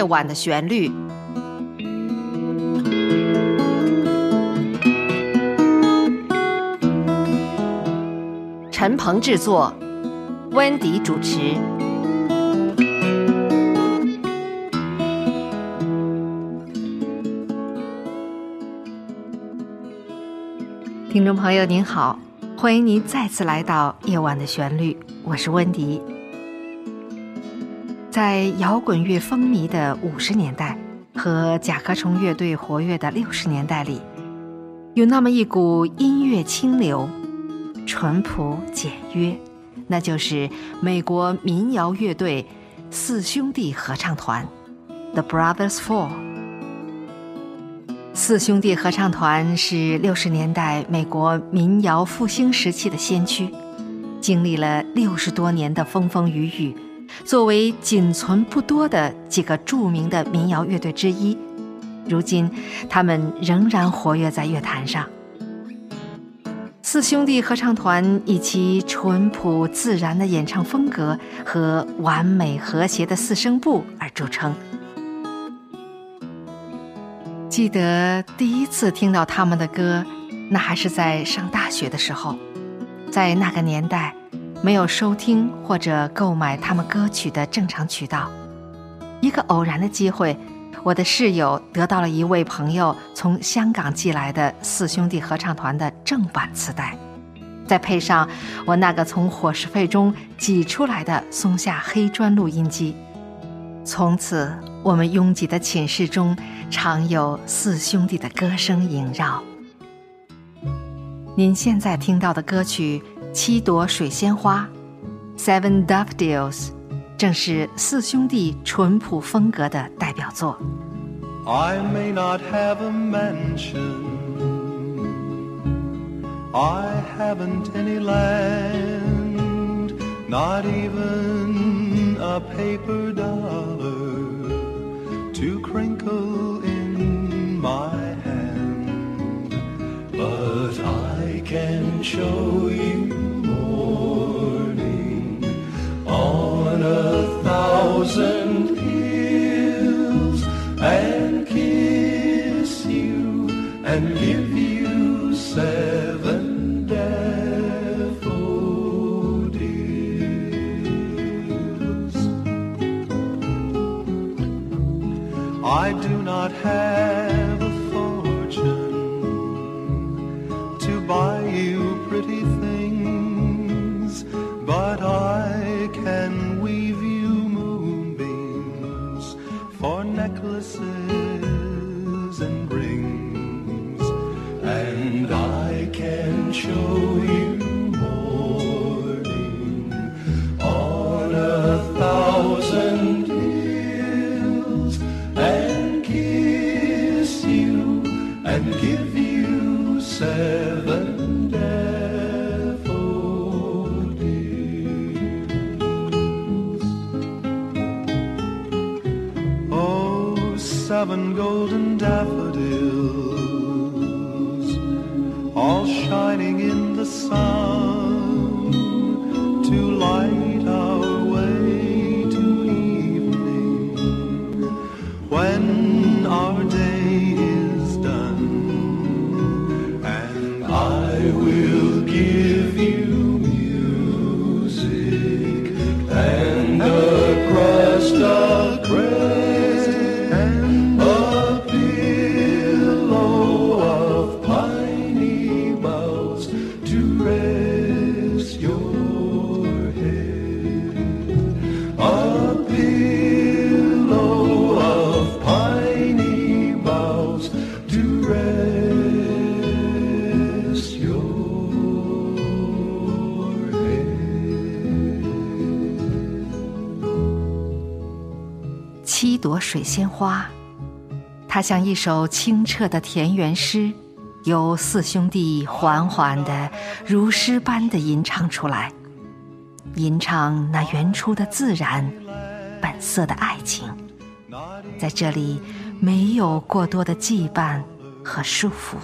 夜晚的旋律。陈鹏制作，温迪主持。听众朋友您好，欢迎您再次来到《夜晚的旋律》，我是温迪。在摇滚乐风靡的五十年代和甲壳虫乐队活跃的六十年代里，有那么一股音乐清流。淳朴简约，那就是美国民谣乐队四兄弟合唱团，The Brothers Four。四兄弟合唱团是六十年代美国民谣复兴时期的先驱，经历了六十多年的风风雨雨，作为仅存不多的几个著名的民谣乐队之一，如今他们仍然活跃在乐坛上。四兄弟合唱团以其淳朴自然的演唱风格和完美和谐的四声部而著称。记得第一次听到他们的歌，那还是在上大学的时候。在那个年代，没有收听或者购买他们歌曲的正常渠道。一个偶然的机会。我的室友得到了一位朋友从香港寄来的四兄弟合唱团的正版磁带，再配上我那个从伙食费中挤出来的松下黑砖录音机，从此我们拥挤的寝室中常有四兄弟的歌声萦绕。您现在听到的歌曲《七朵水仙花》（Seven Daffodils）。正是四兄弟淳朴风格的代表作。I may not have a mansion, I haven't any land, not even a paper dollar to crinkle in my hand, but I can show you 花》，它像一首清澈的田园诗，由四兄弟缓缓的、如诗般的吟唱出来，吟唱那原初的自然、本色的爱情，在这里没有过多的羁绊和束缚。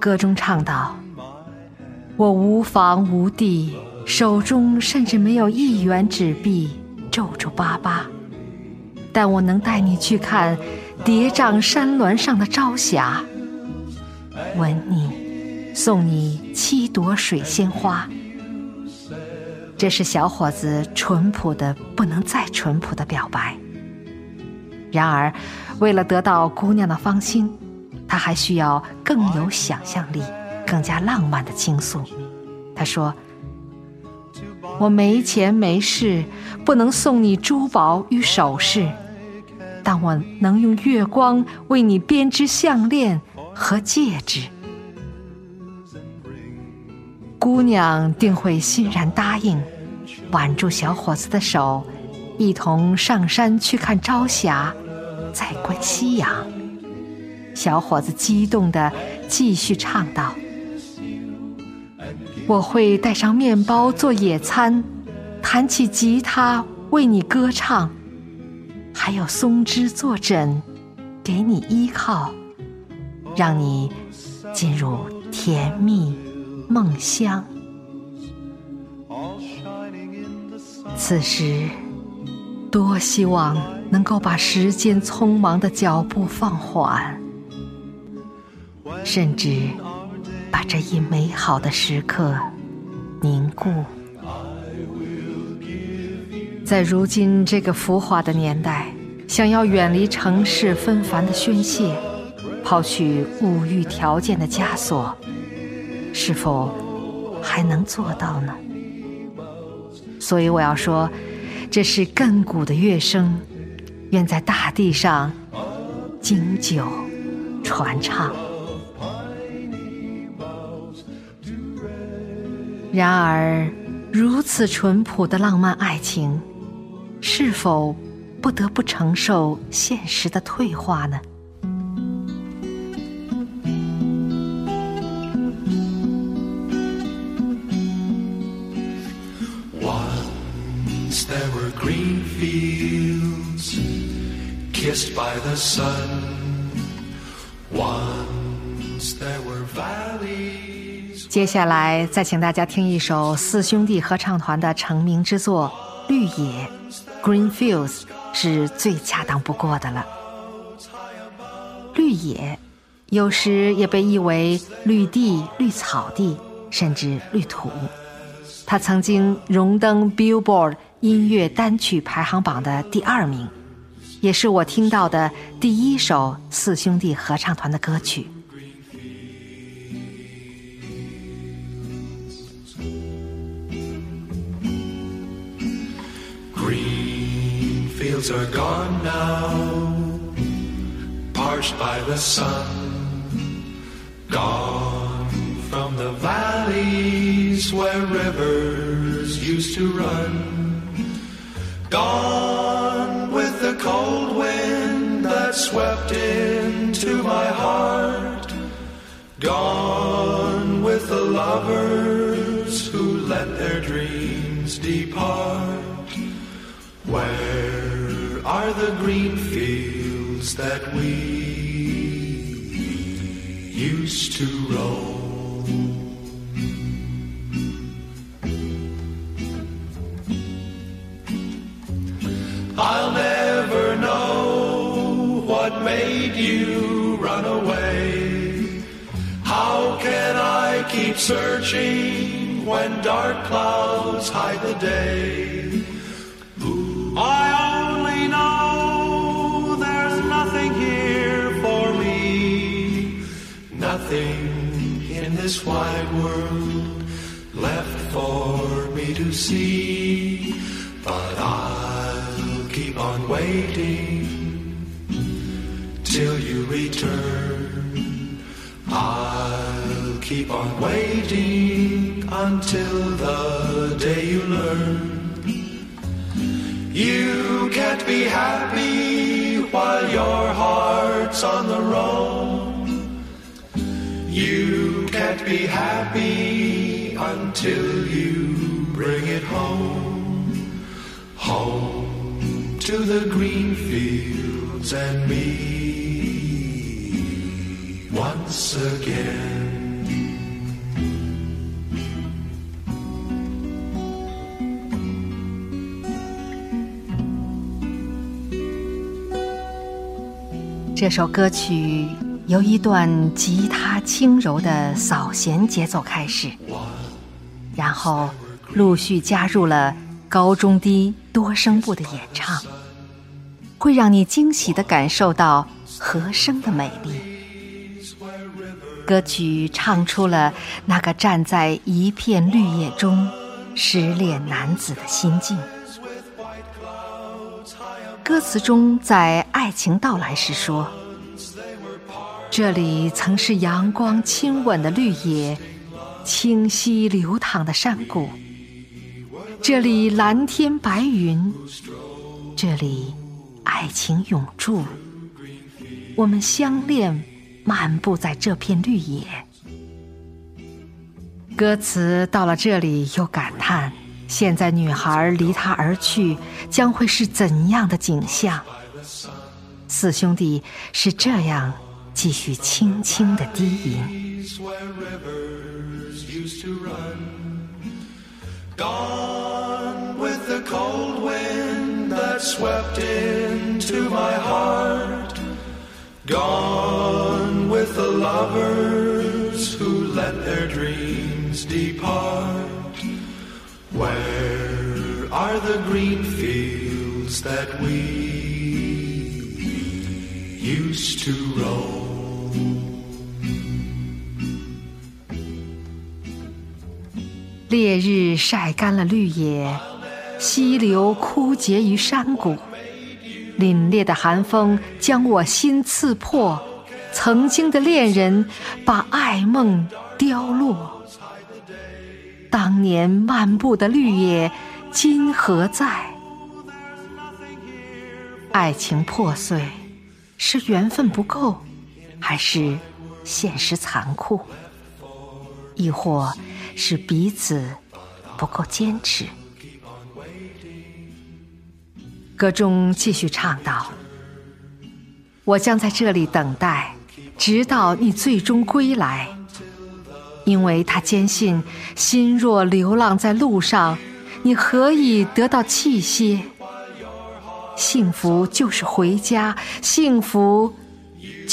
歌中唱道：“我无房无地。”手中甚至没有一元纸币，皱皱巴巴，但我能带你去看叠嶂山峦上的朝霞，吻你，送你七朵水仙花。这是小伙子淳朴的不能再淳朴的表白。然而，为了得到姑娘的芳心，他还需要更有想象力、更加浪漫的倾诉。他说。我没钱没势，不能送你珠宝与首饰，但我能用月光为你编织项链和戒指。姑娘定会欣然答应，挽住小伙子的手，一同上山去看朝霞，再观夕阳。小伙子激动地继续唱道。我会带上面包做野餐，弹起吉他为你歌唱，还有松枝坐枕，给你依靠，让你进入甜蜜梦乡。此时，多希望能够把时间匆忙的脚步放缓，甚至。把这一美好的时刻凝固，在如今这个浮华的年代，想要远离城市纷繁的宣泄，抛去物欲条件的枷锁，是否还能做到呢？所以我要说，这是亘古的乐声，愿在大地上经久传唱。然而，如此淳朴的浪漫爱情，是否不得不承受现实的退化呢 there were green fields kissed by the sun. Once there were valleys. 接下来，再请大家听一首四兄弟合唱团的成名之作《绿野》（Green Fields），是最恰当不过的了。绿野，有时也被译为绿地、绿草地，甚至绿土。它曾经荣登 Billboard 音乐单曲排行榜的第二名，也是我听到的第一首四兄弟合唱团的歌曲。Fields are gone now, parched by the sun, gone from the valleys where rivers used to run, gone with the cold wind that swept into my heart, gone with the lovers who let their dreams depart. Where are the green fields that we used to roam. I'll never know what made you run away. How can I keep searching when dark clouds hide the day? I nothing in this wide world left for me to see. But I'll keep on waiting till you return. I'll keep on waiting until the day you learn. You can't be happy while your heart's on the road You can't be happy until you bring it home. Home to the green fields and me once again. 这首歌曲 由一段吉他轻柔的扫弦节奏开始，然后陆续加入了高中低多声部的演唱，会让你惊喜地感受到和声的美丽。歌曲唱出了那个站在一片绿叶中失恋男子的心境。歌词中在爱情到来时说：“这里曾是阳光亲吻的绿野，清晰流淌的山谷。这里蓝天白云，这里爱情永驻。我们相恋，漫步在这片绿野。”歌词到了这里，又感叹。现在女孩离他而去，将会是怎样的景象？四兄弟是这样继续轻轻的低吟。Where are the green fields that we used to roam? 烈日晒干了绿野，溪流枯竭于山谷，凛冽的寒风将我心刺破，曾经的恋人把爱梦凋落。当年漫步的绿野，今何在？爱情破碎，是缘分不够，还是现实残酷？亦或是彼此不够坚持？歌中继续唱道：“我将在这里等待，直到你最终归来。”因为他坚信，心若流浪在路上，你何以得到气息？幸福就是回家，幸福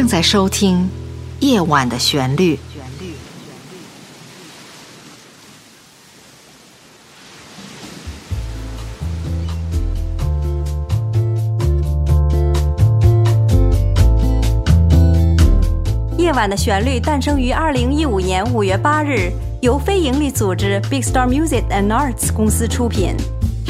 正在收听《夜晚的旋律》。夜晚的旋律诞生于二零一五年五月八日，由非营利组织 Big Star Music and Arts 公司出品。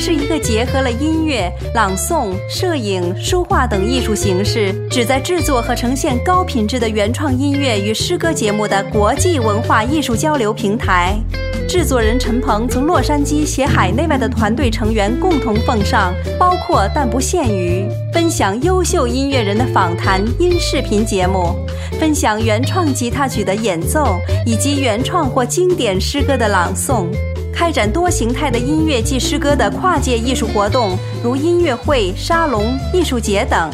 是一个结合了音乐、朗诵、摄影、书画等艺术形式，旨在制作和呈现高品质的原创音乐与诗歌节目的国际文化艺术交流平台。制作人陈鹏从洛杉矶携海内外的团队成员共同奉上，包括但不限于分享优秀音乐人的访谈音视频节目，分享原创吉他曲的演奏，以及原创或经典诗歌的朗诵。开展多形态的音乐及诗歌的跨界艺术活动，如音乐会、沙龙、艺术节等；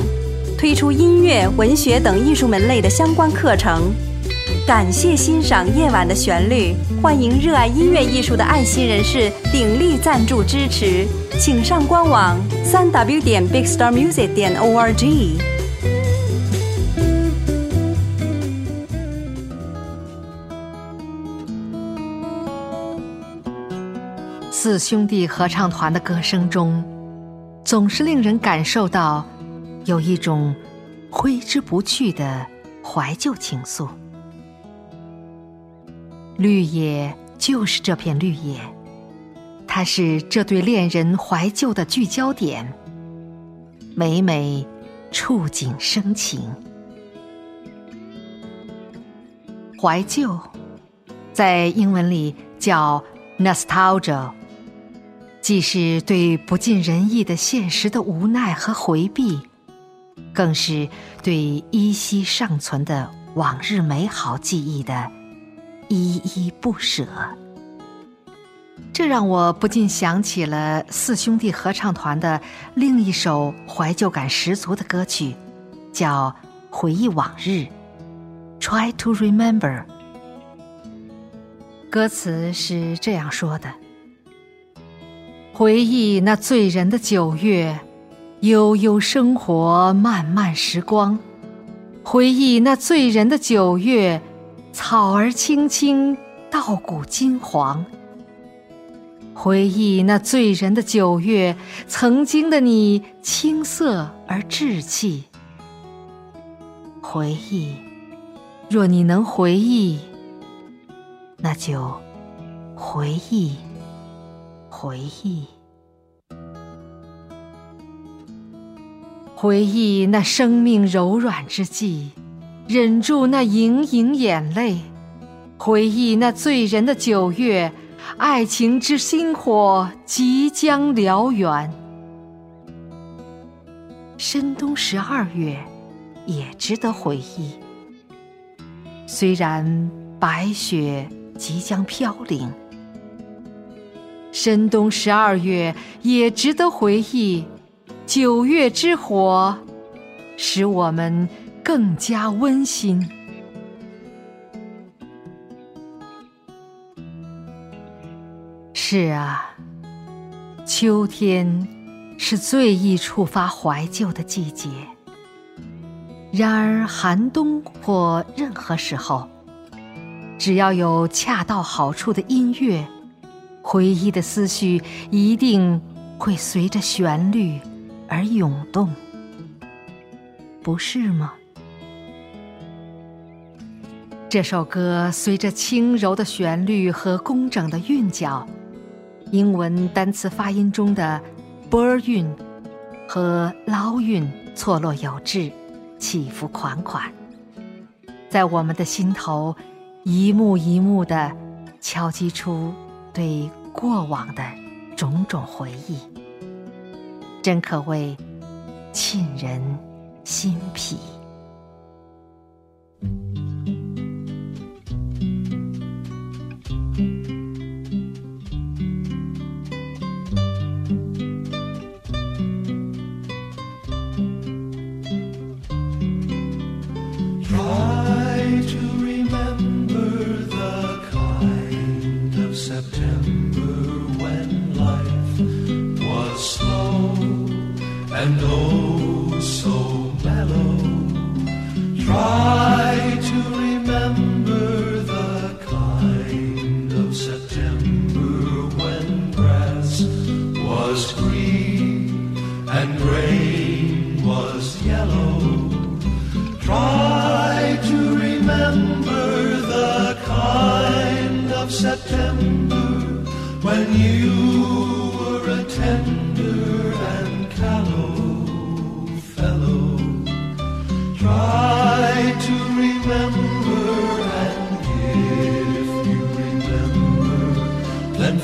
推出音乐、文学等艺术门类的相关课程。感谢欣赏夜晚的旋律，欢迎热爱音乐艺术的爱心人士鼎力赞助支持，请上官网：三 w 点 bigstarmusic 点 org。四兄弟合唱团的歌声中，总是令人感受到有一种挥之不去的怀旧情愫。绿野就是这片绿野，它是这对恋人怀旧的聚焦点，每每触景生情。怀旧，在英文里叫 nostalgia，既是对不尽人意的现实的无奈和回避，更是对依稀尚存的往日美好记忆的依依不舍。这让我不禁想起了四兄弟合唱团的另一首怀旧感十足的歌曲，叫《回忆往日》。Try to remember。歌词是这样说的：回忆那醉人的九月，悠悠生活，漫漫时光；回忆那醉人的九月，草儿青青，稻谷金黄。回忆那醉人的九月，曾经的你青涩而稚气。回忆，若你能回忆，那就回忆，回忆，回忆那生命柔软之际，忍住那盈盈眼泪，回忆那醉人的九月。爱情之星火即将燎原，深冬十二月也值得回忆。虽然白雪即将飘零，深冬十二月也值得回忆。九月之火，使我们更加温馨。是啊，秋天是最易触发怀旧的季节。然而寒冬或任何时候，只要有恰到好处的音乐，回忆的思绪一定会随着旋律而涌动，不是吗？这首歌随着轻柔的旋律和工整的韵脚。英文单词发音中的 “b” 韵和 “lao” 韵错落有致，起伏款款，在我们的心头一幕一幕地敲击出对过往的种种回忆，真可谓沁人心脾。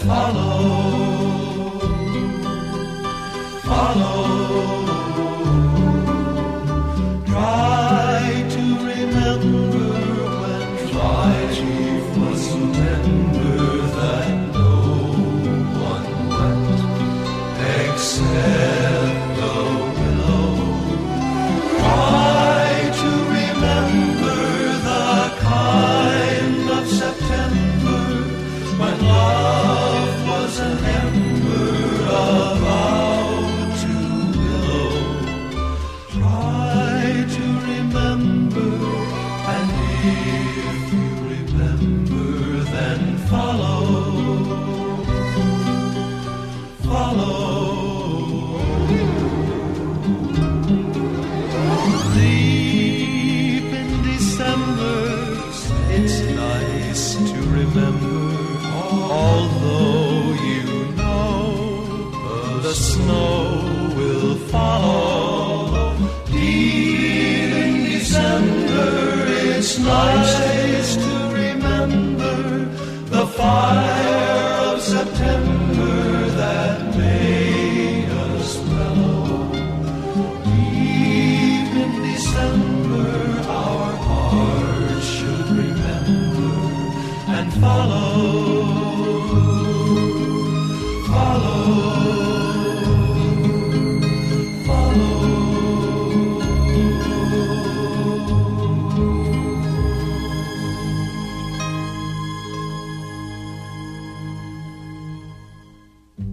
Follow. Follow.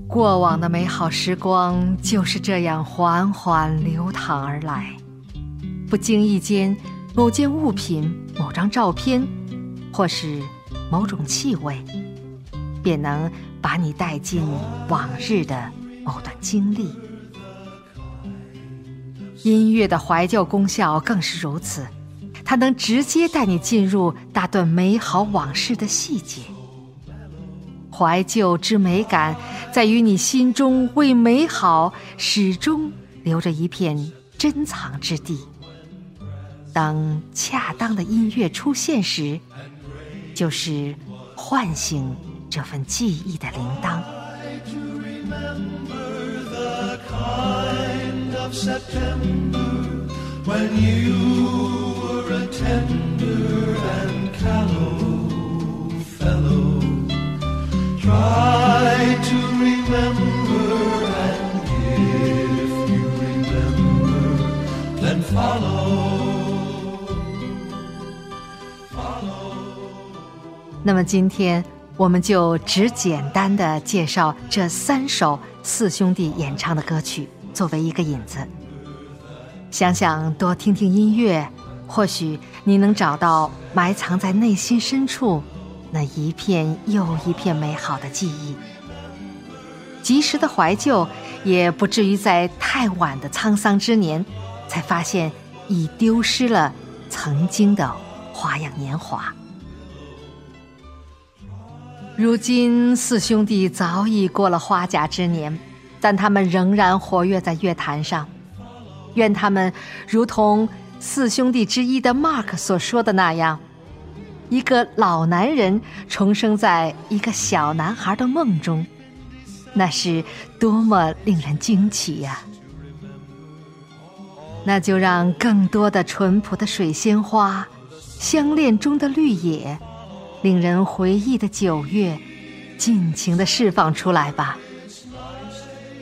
过往的美好时光就是这样缓缓流淌而来，不经意间，某件物品、某张照片，或是某种气味，便能把你带进往日的某段经历。音乐的怀旧功效更是如此，它能直接带你进入那段美好往事的细节。怀旧之美感，在于你心中为美好始终留着一片珍藏之地。当恰当的音乐出现时，就是唤醒这份记忆的铃铛。the 那么今天我们就只简单的介绍这三首四兄弟演唱的歌曲，作为一个引子。想想多听听音乐，或许你能找到埋藏在内心深处那一片又一片美好的记忆。及时的怀旧，也不至于在太晚的沧桑之年，才发现已丢失了曾经的花样年华。如今四兄弟早已过了花甲之年，但他们仍然活跃在乐坛上。愿他们如同四兄弟之一的 Mark 所说的那样，一个老男人重生在一个小男孩的梦中，那是多么令人惊奇呀、那就让更多的淳朴的水仙花，相恋中的绿野，令人回忆的九月，尽情的释放出来吧。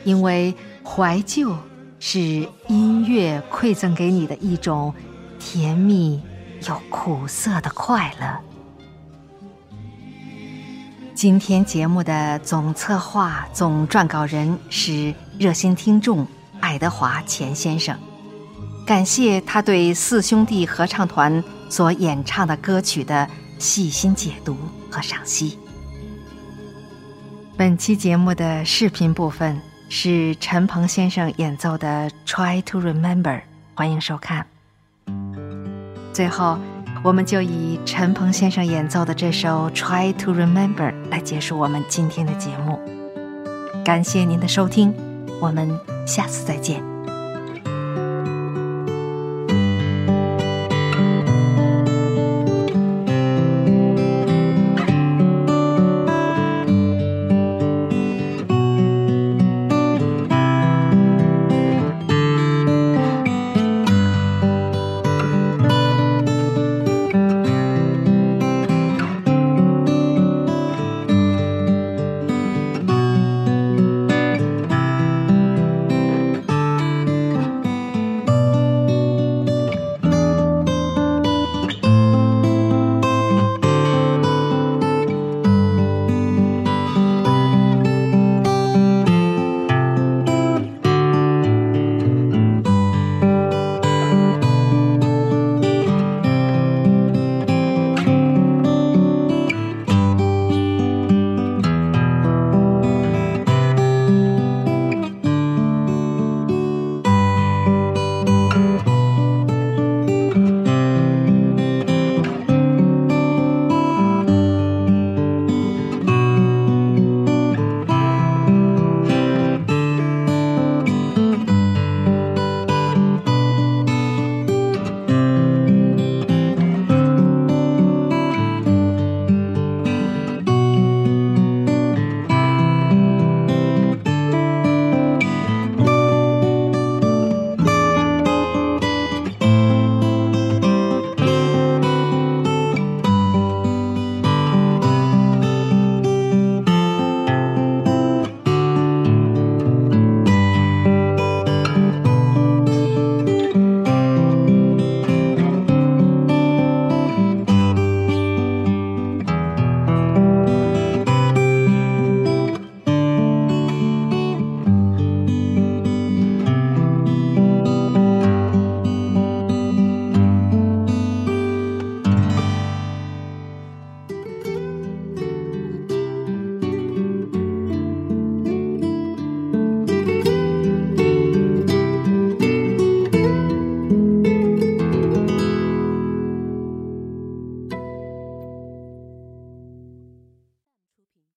因为怀旧是音乐馈赠给你的一种甜蜜又苦涩的快乐。今天节目的总策划、总撰稿人是热心听众爱德华钱先生，感谢他对四兄弟合唱团所演唱的歌曲的细心解读和赏析。本期节目的视频部分是陈鹏先生演奏的《Try to Remember》，欢迎收看。最后，我们就以陈鹏先生演奏的这首《Try to Remember》来结束我们今天的节目。感谢您的收听，我们下次再见。